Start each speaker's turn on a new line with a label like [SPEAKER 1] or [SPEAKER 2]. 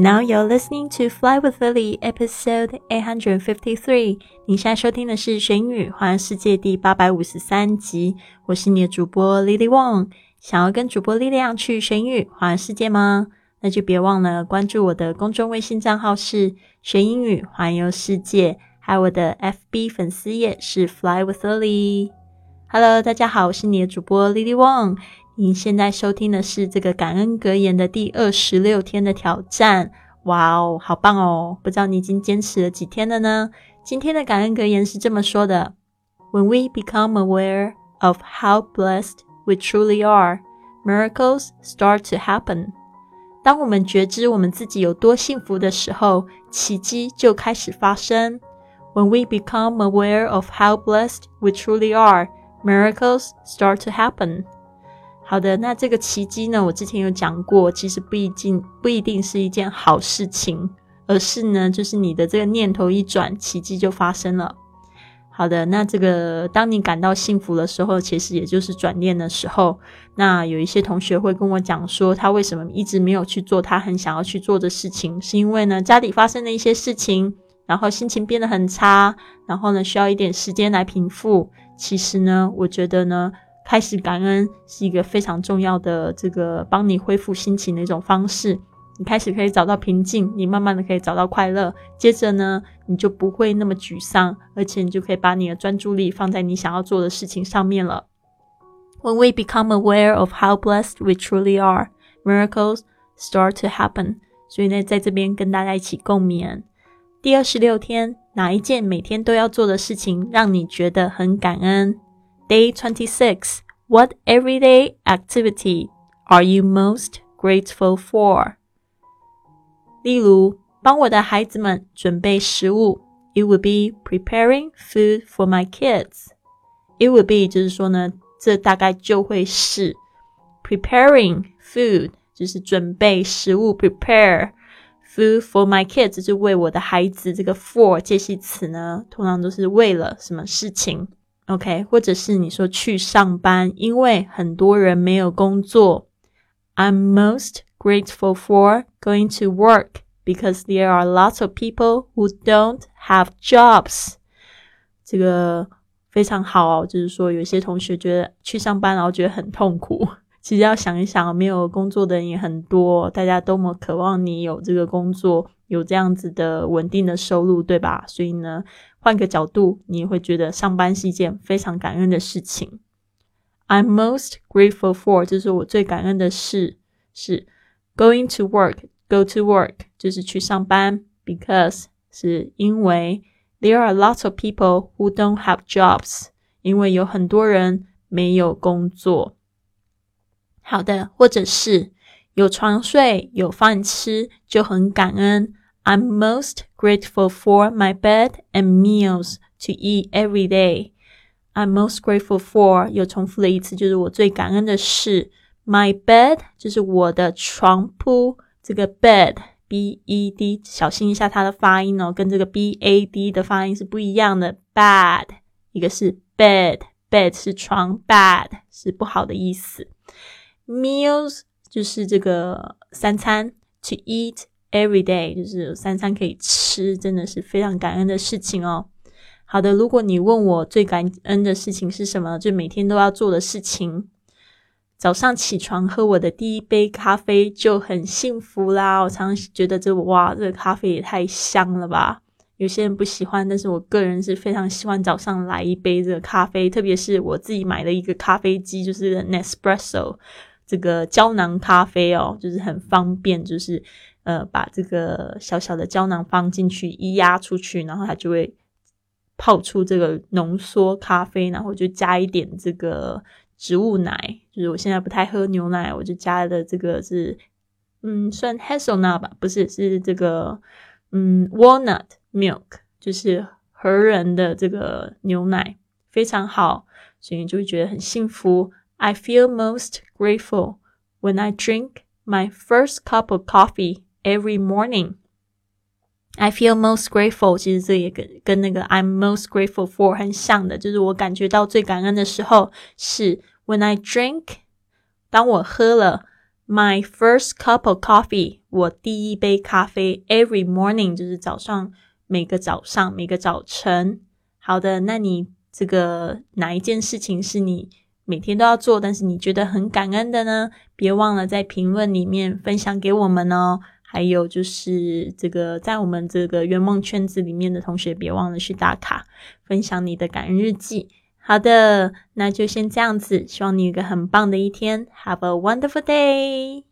[SPEAKER 1] Now you're listening to Fly with Lily, episode eight hundred fifty-three。你现在收听的是《学英语环游世界》第八百五十三集。我是你的主播 Lily Wong。想要跟主播力量去学英语环游世界吗？那就别忘了关注我的公众微信账号是“学英语环游世界”，还有我的 FB 粉丝页是 “Fly with Lily”。Hello，大家好，我是你的主播 Lily Wong。您现在收听的是这个感恩格言的第二十六天的挑战。哇哦，好棒哦！不知道你已经坚持了几天了呢？今天的感恩格言是这么说的：When we become aware of how blessed we truly are, miracles start to happen。当我们觉知我们自己有多幸福的时候，奇迹就开始发生。When we become aware of how blessed we truly are, Miracles start to happen。好的，那这个奇迹呢？我之前有讲过，其实不一定不一定是一件好事情，而是呢，就是你的这个念头一转，奇迹就发生了。好的，那这个当你感到幸福的时候，其实也就是转念的时候。那有一些同学会跟我讲说，他为什么一直没有去做他很想要去做的事情，是因为呢家里发生了一些事情，然后心情变得很差，然后呢需要一点时间来平复。其实呢，我觉得呢，开始感恩是一个非常重要的这个帮你恢复心情的一种方式。你开始可以找到平静，你慢慢的可以找到快乐，接着呢，你就不会那么沮丧，而且你就可以把你的专注力放在你想要做的事情上面了。When we become aware of how blessed we truly are, miracles start to happen。所以呢，在这边跟大家一起共勉。第二十六天。哪一件每天都要做的事情让你觉得很感恩 ？Day twenty six. What everyday activity are you most grateful for？例如，帮我的孩子们准备食物。It would be preparing food for my kids. It would be 就是说呢，这大概就会是 preparing food，就是准备食物，prepare。Food for my kids 就是为我的孩子。这个 for 介系词呢，通常都是为了什么事情 ？OK，或者是你说去上班，因为很多人没有工作。I'm most grateful for going to work because there are lots of people who don't have jobs。这个非常好哦，就是说有些同学觉得去上班然后觉得很痛苦。其实要想一想，没有工作的人也很多，大家多么渴望你有这个工作，有这样子的稳定的收入，对吧？所以呢，换个角度，你也会觉得上班是一件非常感恩的事情。I'm most grateful for，就是我最感恩的事是 going to work，go to work，就是去上班，because 是因为 there are lots of people who don't have jobs，因为有很多人没有工作。好的，或者是有床睡、有饭吃，就很感恩。I'm most grateful for my bed and meals to eat every day. I'm most grateful for 又重复了一次，就是我最感恩的事。My bed 就是我的床铺，这个 bed b e d 小心一下它的发音哦，跟这个 b a d 的发音是不一样的。Bad 一个是 bed，bed 是床，bad 是不好的意思。Meals 就是这个三餐，to eat every day 就是三餐可以吃，真的是非常感恩的事情哦。好的，如果你问我最感恩的事情是什么，就每天都要做的事情，早上起床喝我的第一杯咖啡就很幸福啦。我常常觉得这哇，这个咖啡也太香了吧。有些人不喜欢，但是我个人是非常喜欢早上来一杯这咖啡，特别是我自己买的一个咖啡机，就是 Nespresso。这个胶囊咖啡哦，就是很方便，就是呃，把这个小小的胶囊放进去，一压出去，然后它就会泡出这个浓缩咖啡，然后就加一点这个植物奶，就是我现在不太喝牛奶，我就加的这个是嗯，算 hazelnut 吧，不是，是这个嗯 walnut milk，就是和人的这个牛奶非常好，所以就会觉得很幸福。I feel most grateful when I drink my first cup of coffee every morning. I feel most grateful，其实这也跟跟那个 I'm most grateful for 很像的，就是我感觉到最感恩的时候是 when I drink，当我喝了 My first cup of coffee，我第一杯咖啡。Every morning，就是早上每个早上每个早晨。好的，那你这个哪一件事情是你 每天都要做，但是你觉得很感恩的呢？别忘了在评论里面分享给我们哦。还有就是这个在我们这个圆梦圈子里面的同学，别忘了去打卡分享你的感恩日记。好的，那就先这样子，希望你有个很棒的一天。Have a wonderful day。